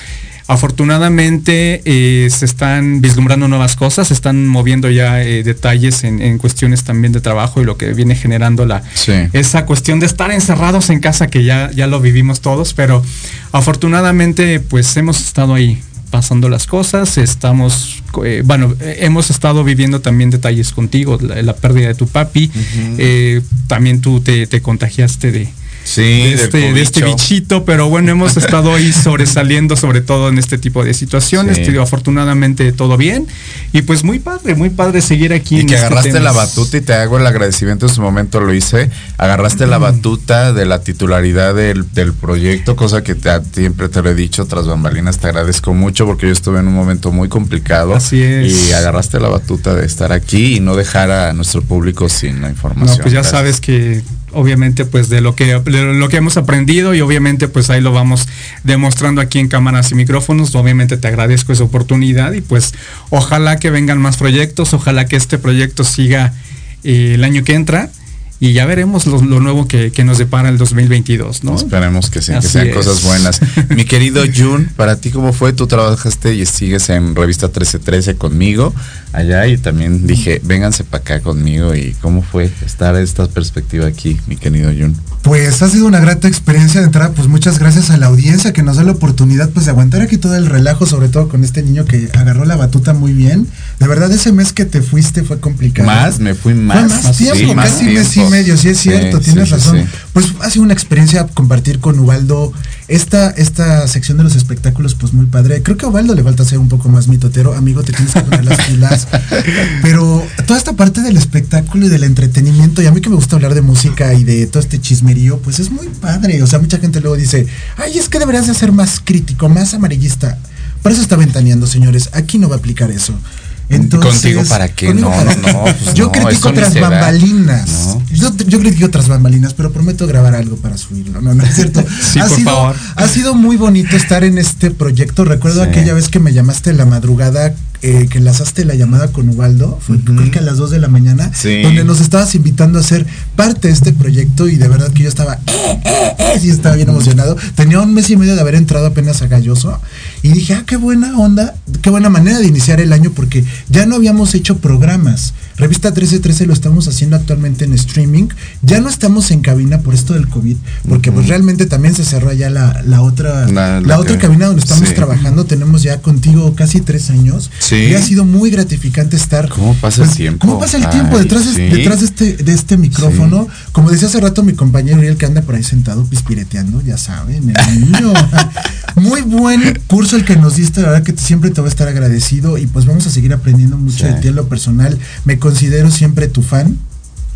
afortunadamente eh, se están vislumbrando nuevas cosas, se están moviendo ya eh, detalles en, en cuestiones también de trabajo y lo que viene generando la, Sí. esa cuestión de estar encerrados en casa que ya, ya lo vivimos todos, pero afortunadamente pues hemos estado ahí pasando las cosas, estamos, eh, bueno, hemos estado viviendo también detalles contigo, la, la pérdida de tu papi, eh, también tú te, te contagiaste de, Sí, de, este, de este bichito, pero bueno, hemos estado ahí *laughs* sobresaliendo sobre todo en este tipo de situaciones, Sí. te digo, afortunadamente todo bien, y pues muy padre, muy padre seguir aquí. Y en que este agarraste tema. la batuta y te hago el agradecimiento en su momento lo hice. Agarraste la batuta de la titularidad del, del proyecto, cosa que te- siempre te lo he dicho tras bambalinas. Te agradezco mucho porque yo estuve en un momento muy complicado. Así es. Y agarraste la batuta de estar aquí y no dejar a nuestro público sin la información. No, pues ya Gracias. sabes que obviamente pues de lo que lo que hemos aprendido y obviamente pues ahí lo vamos demostrando aquí en cámaras y micrófonos. Obviamente te agradezco esa oportunidad y pues ojalá que vengan más proyectos, ojalá que este proyecto siga eh, el año que entra y ya veremos lo, lo nuevo que, que, nos depara el 2022, ¿no? Esperemos que, sí, que sean es. cosas buenas. *laughs* Mi querido Jun, para ti cómo fue? Tú trabajaste y sigues en revista 1313 conmigo allá y también dije, vénganse para acá conmigo y cómo fue estar esta perspectiva aquí, mi querido Jun. Pues ha sido una grata experiencia de entrada, pues muchas gracias a la audiencia que nos da la oportunidad pues de aguantar aquí todo el relajo, sobre todo con este niño que agarró la batuta muy bien. De verdad ese mes que te fuiste fue complicado. Más, me fui más. Fue más tiempo, sí, más casi tiempo. Medio, sí es cierto, sí, tienes sí, razón. Pues ha sido una experiencia compartir con Ubaldo esta, esta sección de los espectáculos, pues muy padre. Creo que a Ubaldo le falta ser un poco más mitotero, amigo, te tienes que poner las pilas. *laughs* Pero toda esta parte del espectáculo y del entretenimiento, y a mí que me gusta hablar de música y de todo este chismerío, pues es muy padre. O sea, mucha gente luego dice, ay, es que deberías de ser más crítico, más amarillista. Por eso está ventaneando, señores. Aquí no va a aplicar eso. Entonces, contigo para qué no, para no, no, pues yo no, critico otras bambalinas no. yo, yo, critico otras bambalinas pero prometo grabar algo para subirlo no no es cierto *laughs* sí, ha por sido, favor. ha sido muy bonito estar en este proyecto recuerdo sí. aquella vez que me llamaste en la madrugada eh, que enlazaste la llamada con Ubaldo, fue uh -huh. creo que a las 2 de la mañana, sí. donde nos estabas invitando a ser parte de este proyecto y de verdad que yo estaba, eh, eh, eh, sí estaba bien emocionado. Tenía un mes y medio de haber entrado apenas a Galloso y dije, ah, qué buena onda, qué buena manera de iniciar el año porque ya no habíamos hecho programas. Revista 1313 lo estamos haciendo actualmente en streaming. Ya no estamos en cabina por esto del COVID, porque uh -huh. pues realmente también se cerró ya la, la otra, la, la, la otra cabina donde estamos sí. trabajando. Tenemos ya contigo casi tres años. Sí. Y ha sido muy gratificante estar. ¿Cómo pasa el tiempo? ¿Cómo pasa el tiempo? Detrás, sí. detrás de este, de este micrófono. Sí. Como decía hace rato mi compañero Uriel que anda por ahí sentado pispireteando, ya saben, el niño. *laughs* muy buen curso el que nos diste, la verdad que siempre te voy a estar agradecido y pues vamos a seguir aprendiendo mucho de ti en lo personal. Me considero siempre tu fan.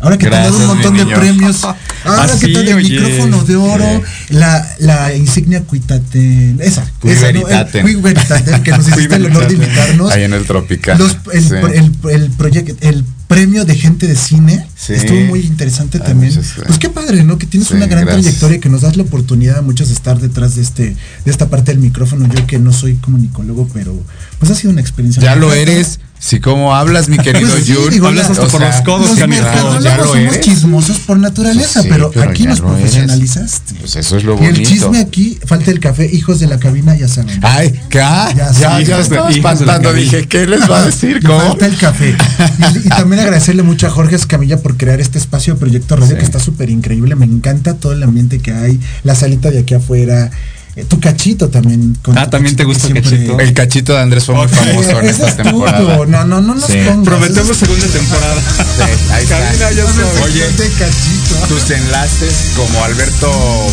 Ahora que Gracias, te han dado un montón de premios. *laughs* Ahora Así, que te el micrófono de oro, la, la insignia Cuitate, esa, esa ¿no? el, que nos hiciste el honor de invitarnos. Ahí en el Tropical. Los, el, sí. el, el, proyecto, el premio de gente de cine sí. estuvo muy interesante Ay, también. Pues qué padre, ¿no? Que tienes sí, una gran gracias. trayectoria y que nos das la oportunidad a muchos de estar detrás de este, de esta parte del micrófono. Yo que no soy comunicólogo, pero pues ha sido una experiencia. Ya lo eres. Si como hablas, mi querido pues sí, Jun, digo, hablas hasta por sea, los codos, los ya lo somos eres. chismosos por naturaleza, sí, pero, pero, aquí nos profesionalizaste. Pues eso es lo y bonito. el chisme aquí, falta el café, hijos de la cabina, ya saben. Ay, ¿qué? Ya, ya, ya estaba espantando, dije, ¿qué les va a decir? ¿Cómo? Falta el café. Y, y, también agradecerle mucho a Jorge Escamilla por crear este espacio Proyecto Radio, sí. que está súper increíble. Me encanta todo el ambiente que hay, la salita de aquí afuera, tu cachito también. ah, también te gusta el cachito. El cachito de Andrés fue muy famoso en esta temporada. No, no, no nos sí. pongas. Prometemos segunda temporada. Sí, ahí está. ya no Oye, tus enlaces como Alberto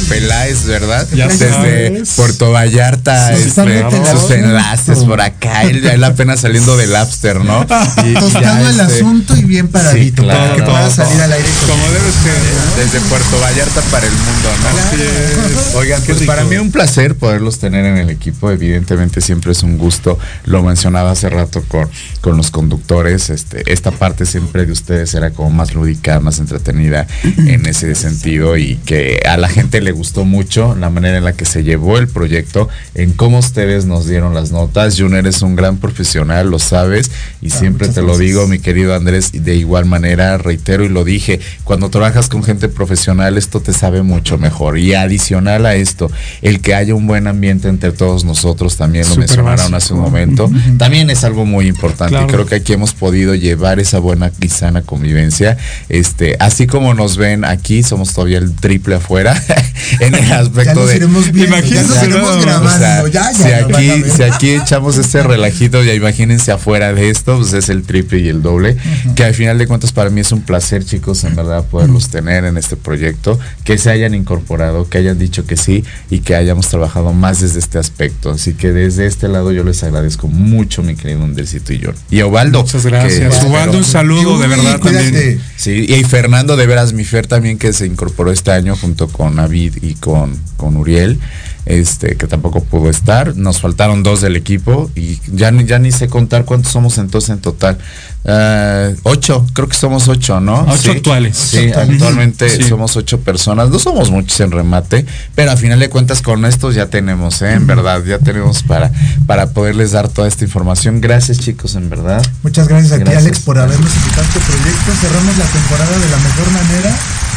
Peláez, ¿verdad? Ya Desde sabes. Puerto Vallarta, sí, este, sus enlaces por acá. Él, él, apenas saliendo del Lapster, ¿no? Y, Tostando el este, asunto y bien paradito. Sí, claro, para que pueda salir al aire. Como debe ser. Desde Puerto Vallarta para el mundo, ¿no? Claro. Oigan, pues para mí un placer placer poderlos tener en el equipo. Evidentemente siempre es un gusto. Lo mencionaba hace rato con, con los conductores. Este, esta parte siempre de ustedes era como más lúdica, más entretenida en ese sentido y que a la gente le gustó mucho la manera en la que se llevó el proyecto, en cómo ustedes nos dieron las notas. Jun eres un gran profesional, lo sabes y ah, siempre te lo digo, mi querido Andrés, de igual manera reitero y lo dije, cuando trabajas con gente profesional esto te sabe mucho mejor y adicional a esto, el que haya un buen ambiente entre todos nosotros, también lo Super mencionaron básico. hace un momento, uh -huh. también es algo muy importante. Claro. Creo que aquí hemos podido llevar esa buena y sana convivencia. Este, así como nos ven aquí, somos todavía el triple afuera *laughs* en el aspecto de. Imagínense grabando, o sea, ya, ya, si aquí, si aquí echamos este relajito, ya imagínense afuera de esto, pues es el triple y el doble. Uh -huh. Que al final de cuentas para mí es un placer, chicos, en verdad, poderlos uh -huh. tener en este proyecto, que se hayan incorporado, que hayan dicho que sí y que hayamos trabajado más desde este aspecto. Así que desde este lado yo les agradezco mucho, mi querido Andercito y yo. Y Ovaldo. Muchas gracias. Ovaldo, un saludo de verdad cuídate. también. Sí, y Fernando, de veras, mi Fer también que se incorporó este año junto con David y con, con Uriel este que tampoco pudo estar. Nos faltaron dos del equipo y ya ni, ya ni sé contar cuántos somos entonces en total. Uh, ocho, creo que somos ocho, ¿no? Ocho actuales. Sí, actualmente sí. somos ocho personas. No somos muchos en remate, pero a final de cuentas con estos ya tenemos, ¿eh? En verdad, ya tenemos para, para poderles dar toda esta información. Gracias, chicos, en verdad. Muchas gracias a ti, Alex, por habernos invitado a este proyecto. Cerramos la temporada de la mejor manera.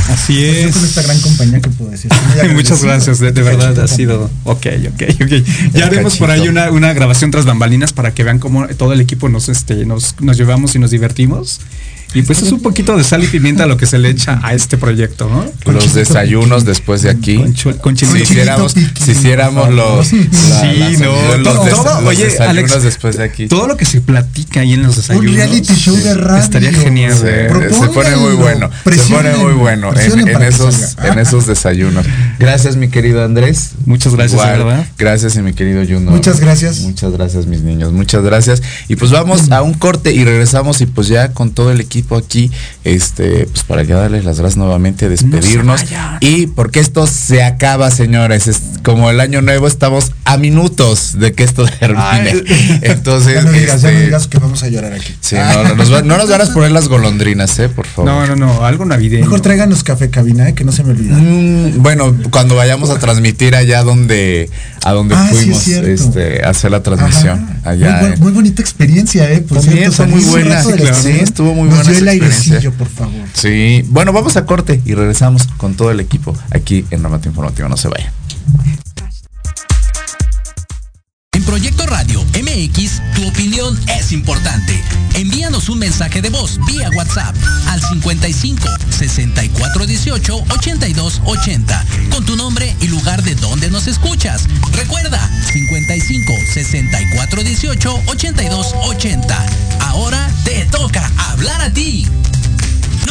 Así yo es. Con esta gran compañía que puedo decir. *laughs* Muchas gracias, de, de verdad ha sido. Ok, ok, ok. Ya haremos por ahí una, una grabación tras bambalinas para que vean cómo todo el equipo nos, este, nos, nos llevamos y nos divertimos. Y pues es un poquito de sal y pimienta lo que se le echa a este proyecto, ¿no? Con los desayunos después de aquí. Con, chul, con si hiciéramos, si hiciéramos los, sí, la, la, no, los, todo, des, todo, los oye, desayunos Alex, después de aquí. Todo lo que se platica ahí en los desayunos. Un reality show de radio. Estaría genial. Se, se pone muy bueno. Se pone muy bueno en, en esos, en esos desayunos. Gracias, mi querido Andrés. Muchas gracias, Igual, ¿verdad? Gracias, y mi querido Juno. Muchas gracias. Muchas gracias, mis niños. Muchas gracias. Y pues vamos a un corte y regresamos y pues ya con todo el equipo aquí este, pues para ya darles las gracias nuevamente, despedirnos. No y porque esto se acaba, señores, es como el año nuevo, estamos a minutos de que esto *laughs* termine. Ay. Entonces, *laughs* ya no, digas, este, ya no digas que vamos a llorar aquí. Sí, no, no, nos, va, no nos van a poner las golondrinas, eh, por favor. No, no, no, algo navideño. Mejor tráiganos café cabina, eh, que no se me olvide. Mm, bueno, cuando vayamos a transmitir allá donde a donde ah, fuimos sí este, a hacer la transmisión. Ajá. Allá, muy, eh. muy, bonita experiencia, eh. Por También cierto, muy buena. Sí, claro. sí, estuvo muy Nos buena. Dio el experiencia. airecillo, por favor. Sí, bueno, vamos a corte y regresamos con todo el equipo aquí en Remate Informativo. No se vayan. En Proyecto Radio MX, tu opinión es importante. Envíanos un mensaje de voz vía WhatsApp al 55 64 18 82 80 con tu nombre y lugar de donde nos escuchas. Recuerda 55 64 18 82 80. Ahora te toca hablar a ti.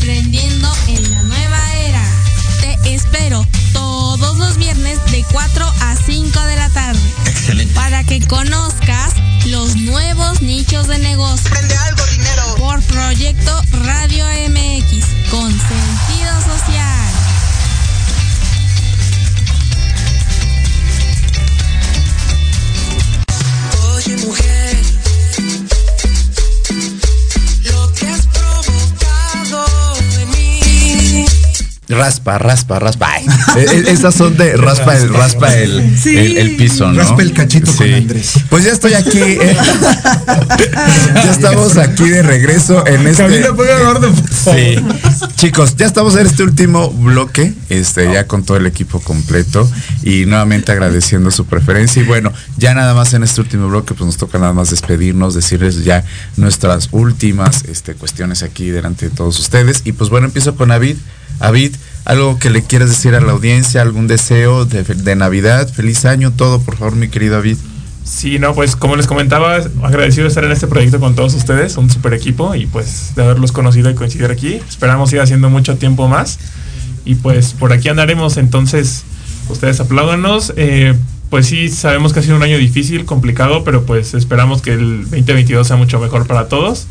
Emprendiendo en la Nueva Era. Te espero todos los viernes de 4 a 5 de la tarde. Excelente. Para que conozcas los nuevos nichos de negocio. Prende algo, dinero. Por Proyecto Radio MX con sentido social. Oye, mujer. Raspa, raspa, raspa. Ay, *laughs* Estas son de raspa el, raspa el, sí. el, el, piso, ¿no? Raspa el cachito sí. con Andrés. Pues ya estoy aquí. Eh. *laughs* ya estamos aquí de regreso en este. Sí. Chicos, ya estamos en este último bloque, este, ya con todo el equipo completo. Y nuevamente agradeciendo su preferencia. Y bueno, ya nada más en este último bloque, pues nos toca nada más despedirnos, decirles ya nuestras últimas este, cuestiones aquí delante de todos ustedes. Y pues bueno, empiezo con David. Avid, algo que le quieras decir a la audiencia, algún deseo de, de, Navidad, feliz año, todo, por favor, mi querido David. Sí, no, pues como les comentaba, agradecido de estar en este proyecto con todos ustedes, un super equipo y pues de haberlos conocido y coincidir aquí. Esperamos ir haciendo mucho tiempo más y pues por aquí andaremos, entonces ustedes apláudanos. Eh, pues sí, sabemos que ha sido un año difícil, complicado, pero pues esperamos que el 2022 sea mucho mejor para todos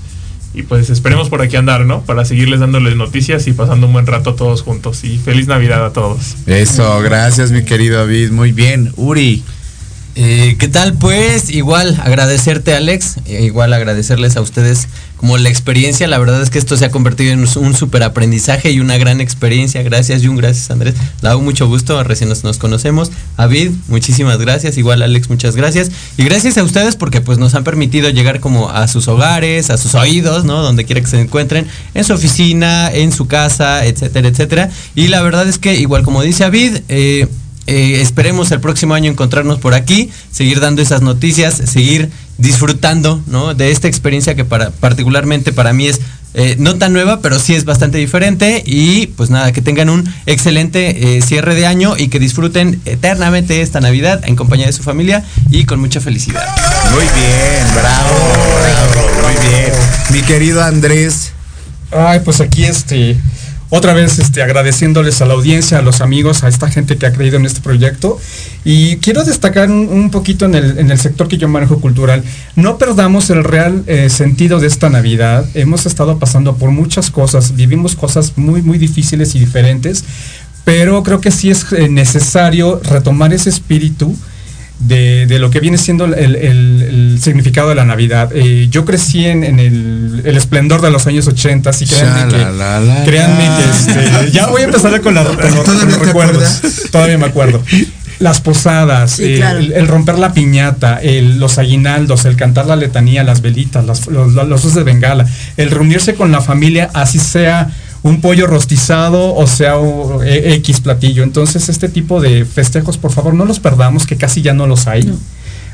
Y pues esperemos por aquí andar, ¿no? Para seguirles dándoles noticias y pasando un buen rato todos juntos. Y feliz Navidad a todos. Eso, gracias mi querido David. Muy bien. Uri. Eh, ¿Qué tal? Pues igual agradecerte Alex, eh, igual agradecerles a ustedes como la experiencia, la verdad es que esto se ha convertido en un super aprendizaje y una gran experiencia. Gracias Jun, gracias Andrés, hago mucho gusto, recién nos, conocemos. David, muchísimas gracias, igual Alex, muchas gracias. Y gracias a ustedes porque pues nos han permitido llegar como a sus hogares, a sus oídos, ¿no? Donde quiera que se encuentren, en su oficina, en su casa, etcétera, etcétera. Y la verdad es que igual como dice David, eh, eh, esperemos el próximo año encontrarnos por aquí, seguir dando esas noticias, seguir disfrutando ¿no? de esta experiencia que para, particularmente para mí es eh, no tan nueva, pero sí es bastante diferente. Y pues nada, que tengan un excelente eh, cierre de año y que disfruten eternamente esta Navidad en compañía de su familia y con mucha felicidad. Muy bien, bravo, bravo, muy bien. Mi querido Andrés. Ay, pues aquí este otra vez este, agradeciéndoles a la audiencia, a los amigos, a esta gente que ha creído en este proyecto. Y quiero destacar un, poquito en el, sector que yo manejo cultural. No perdamos el real eh, sentido de esta Navidad. Hemos estado pasando por muchas cosas, vivimos cosas muy, muy difíciles y diferentes, pero creo que sí es eh, necesario retomar ese espíritu de, lo que viene siendo el, significado de la Navidad. Eh, yo crecí en, el, esplendor de los años 80 y créanme que, créanme que este, ya voy a empezar con, la, los, recuerdos. Todavía me acuerdo. Las posadas, el, romper la piñata, los aguinaldos, el cantar la letanía, las velitas, los, los, los de bengala, el reunirse con la familia, así sea un pollo rostizado o sea e, X platillo. Entonces este tipo de festejos, por favor, no los perdamos, que casi ya no los hay.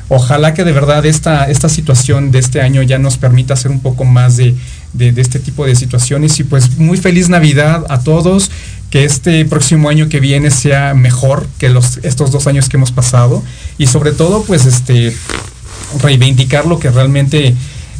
Ojalá que de verdad esta, esta situación de este año ya nos permita hacer un poco más de, este tipo de situaciones. Y pues muy feliz Navidad a todos. Que este próximo año que viene sea mejor que los, estos dos años que hemos pasado. Y sobre todo, pues este reivindicar lo que realmente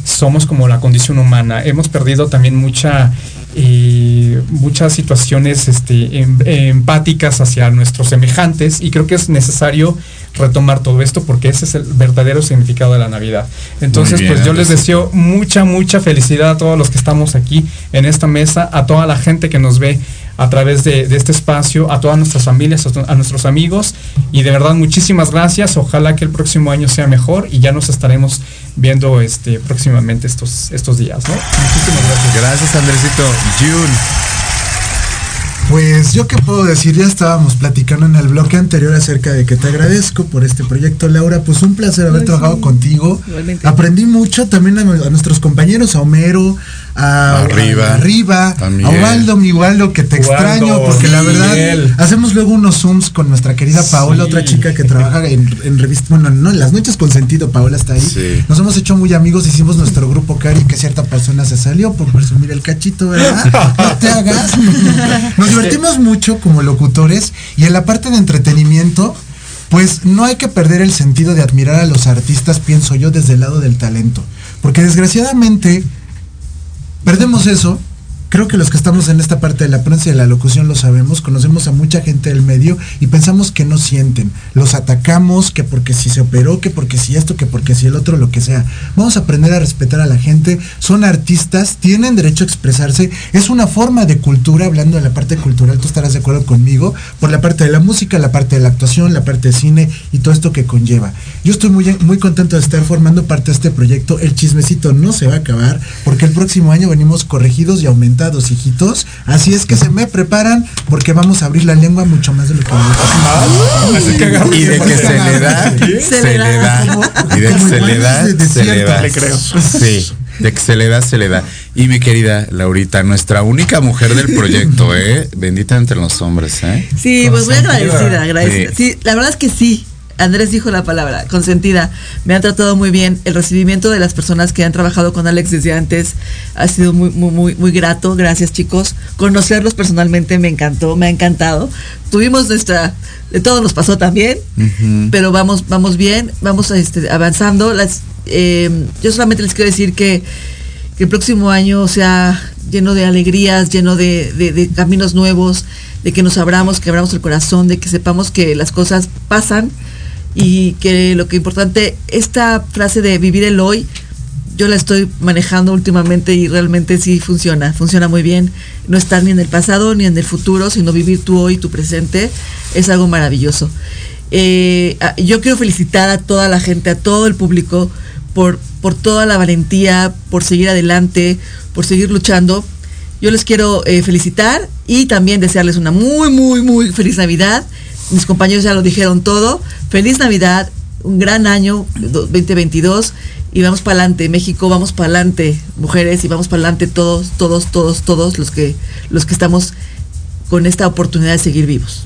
somos como la condición humana. Hemos perdido también mucha y muchas situaciones este, em, empáticas hacia nuestros semejantes y creo que es necesario retomar todo esto porque ese es el verdadero significado de la Navidad. Entonces, pues yo les deseo mucha, mucha felicidad a todos los que estamos aquí en esta mesa, a toda la gente que nos ve a través de, este espacio, a todas nuestras familias, a, nuestros amigos. Y de verdad, muchísimas gracias. Ojalá que el próximo año sea mejor y ya nos estaremos viendo este, próximamente estos, estos días. ¿no? Muchísimas gracias. Gracias, Andresito. June. Pues yo qué puedo decir, ya estábamos platicando en el bloque anterior acerca de que te agradezco por este proyecto, Laura. Pues un placer haber trabajado contigo. Aprendí mucho también a, nuestros compañeros, a Homero, a Arriba, a, a mi Waldo, que te extraño, porque la verdad hacemos luego unos zooms con nuestra querida Paola, otra chica que trabaja en, revista, bueno, no, en las noches con sentido, Paola está ahí. Nos hemos hecho muy amigos, hicimos nuestro grupo Cari, que cierta persona se salió por presumir el cachito, ¿verdad? *laughs* No te hagas. Divertimos mucho como locutores y en la parte de entretenimiento, pues no hay que perder el sentido de admirar a los artistas, pienso yo, desde el lado del talento. Porque desgraciadamente Perdemos eso creo que los que estamos en esta parte de la prensa y de la locución lo sabemos, conocemos a mucha gente del medio y pensamos que no sienten. Los atacamos, que porque si se operó, que porque si esto, que porque si el otro, lo que sea. Vamos a aprender a respetar a la gente. Son artistas, tienen derecho a expresarse. Es una forma de cultura, hablando de la parte cultural, tú estarás de acuerdo conmigo, por la parte de la música, la parte de la actuación, la parte de cine y todo esto que conlleva. Yo estoy muy, muy contento de estar formando parte de este proyecto. El chismecito no se va a acabar porque el próximo año venimos corregidos y aumentados hijitos. Así es que se me preparan porque vamos a abrir la lengua mucho más de lo que Y de que se le da, se le da. Y de que se le da, se le da. Sí. De que se le da, se le da. Y mi querida Laurita, nuestra única mujer del proyecto, ¿eh? Bendita entre los hombres, ¿eh? Sí, pues muy agradecida, agradecida. sí, la verdad es que sí. Andrés dijo la palabra, consentida. Me han tratado muy bien. El recibimiento de las personas que han trabajado con Alex desde antes ha sido muy, muy, muy, muy grato. Gracias, chicos. Conocerlos personalmente me encantó, me ha encantado. Tuvimos nuestra, de todo nos pasó también, pero vamos, vamos bien, vamos este, avanzando. Las, eh, yo solamente les quiero decir que, el próximo año sea lleno de alegrías, lleno de, de caminos nuevos, de que nos abramos, que abramos el corazón, de que sepamos que las cosas pasan y que lo que importante, esta frase de vivir el hoy, yo la estoy manejando últimamente y realmente sí funciona, funciona muy bien. No estar ni en el pasado ni en el futuro, sino vivir tu hoy, tu presente, es algo maravilloso. Eh, yo quiero felicitar a toda la gente, a todo el público, por, por toda la valentía, por seguir adelante, por seguir luchando. Yo les quiero eh, felicitar y también desearles una muy, muy, muy feliz Navidad. Mis compañeros ya lo dijeron todo. Feliz Navidad, un gran año 2022 y vamos para adelante, México, vamos para adelante, mujeres, y vamos para adelante todos, todos, todos, todos los que, los que estamos con esta oportunidad de seguir vivos.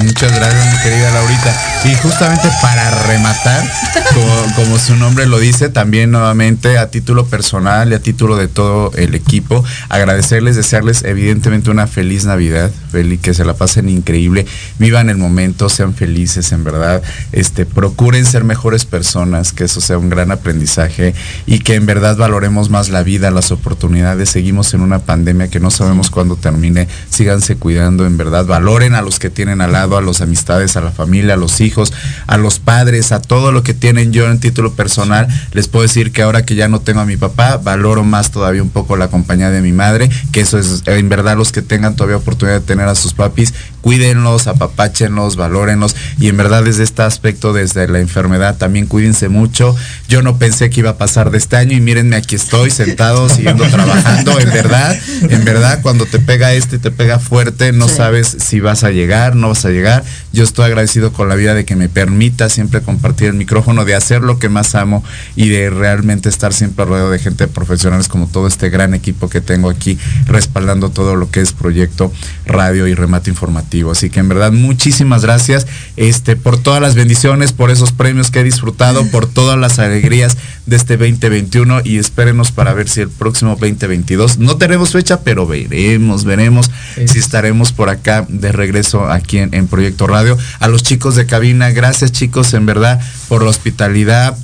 Muchas gracias, mi querida Laurita. Y justamente para rematar, *laughs* como, como, su nombre lo dice, también nuevamente a título personal y a título de todo el equipo, agradecerles, desearles evidentemente una feliz Navidad, feliz, que se la pasen increíble, vivan el momento, sean felices, en verdad, este, procuren ser mejores personas, que eso sea un gran aprendizaje y que en verdad valoremos más la vida, las oportunidades. Seguimos en una pandemia que no sabemos cuándo termine, síganse cuidando, en verdad, valoren a los que tienen al lado, a las amistades, a la familia, a los hijos, a los padres, a todo lo que tienen yo en título personal. Les puedo decir que ahora que ya no tengo a mi papá, valoro más todavía un poco la compañía de mi madre, que eso es en verdad los que tengan todavía oportunidad de tener a sus papis, cuídenlos, apapáchenlos, valórenlos y en verdad desde este aspecto, desde la enfermedad, también cuídense mucho. Yo no pensé que iba a pasar de este año y mírenme aquí estoy sentado, siguiendo *laughs* trabajando, en verdad, en verdad cuando te pega este, te pega fuerte, no sí. sabes si vas a llegar, no vas a llegar. Yo estoy agradecido con la vida de que me permita siempre compartir el micrófono, de hacer lo que más amo y de realmente estar siempre rodeado de gente profesionales como todo este gran equipo que tengo aquí respaldando todo lo que es proyecto radio y remate informativo. Así que en verdad muchísimas gracias este, por todas las bendiciones, por esos premios que he disfrutado, *laughs* por todas las alegrías de este 2021 y espérenos para ver si el próximo 2022, no tenemos fecha, pero veremos, veremos sí. si estaremos por acá de regreso aquí en, en Proyecto Radio. A los chicos de cabina, gracias chicos en verdad por la hospitalidad,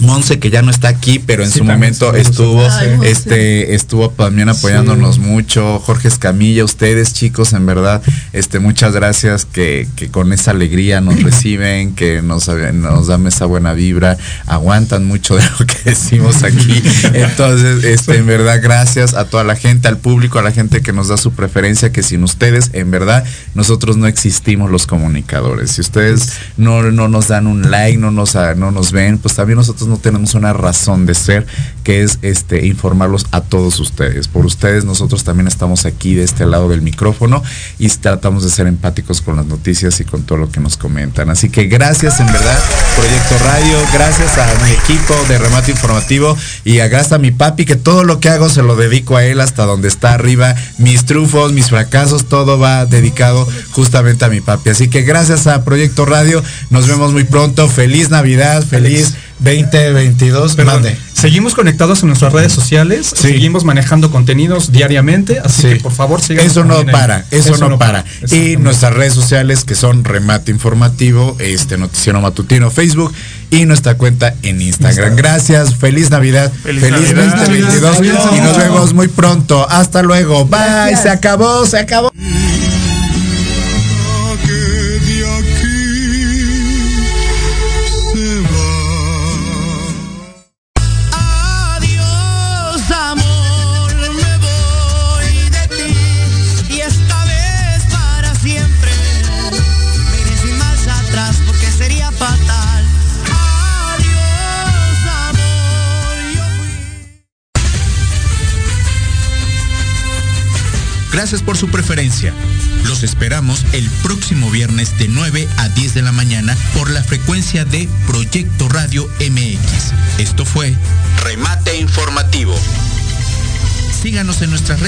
Monse que ya no está aquí, pero en sí, su momento estuvo, Ay, este, estuvo también apoyándonos sí. mucho. Jorge Escamilla, ustedes chicos, en verdad, este, muchas gracias que, que con esa alegría nos *clears throat* reciben, que nos, nos dan esa buena vibra, aguantan mucho de lo que decimos aquí. *laughs* Entonces, este, en verdad, gracias a toda la gente, al público, a la gente que nos da su preferencia, que sin ustedes, en verdad, nosotros no existimos los comunicadores. Si ustedes no, no nos dan un like, no nos, no nos ven, pues también nosotros no tenemos una razón de ser, que es este informarlos a todos ustedes. Por ustedes nosotros también estamos aquí de este lado del micrófono y tratamos de ser empáticos con las noticias y con todo lo que nos comentan. Así que gracias en verdad, Proyecto Radio, gracias a mi equipo de remate informativo y a a mi papi que todo lo que hago se lo dedico a él hasta donde está arriba. Mis trufos, mis fracasos, todo va dedicado justamente a mi papi. Así que gracias a Proyecto Radio, nos vemos muy pronto. Feliz Navidad, feliz 2022. Perdón, seguimos conectados en nuestras redes sociales, sí. seguimos manejando contenidos diariamente, así sí. que por favor sigan. Eso no para, eso, eso, no, para. para. Y nuestras redes sociales que son Remate Informativo, este Noticiero Matutino, Facebook y nuestra cuenta en Instagram. Instagram. Gracias, feliz Navidad, feliz, feliz Navidad. 2022 Navidad. y nos vemos muy pronto. Hasta luego. Bye, Gracias. se acabó, se acabó. Por su preferencia. Los esperamos el próximo viernes de 9 a 10 de la mañana por la frecuencia de Proyecto Radio MX. Esto fue Remate Informativo. Síganos en nuestras redes.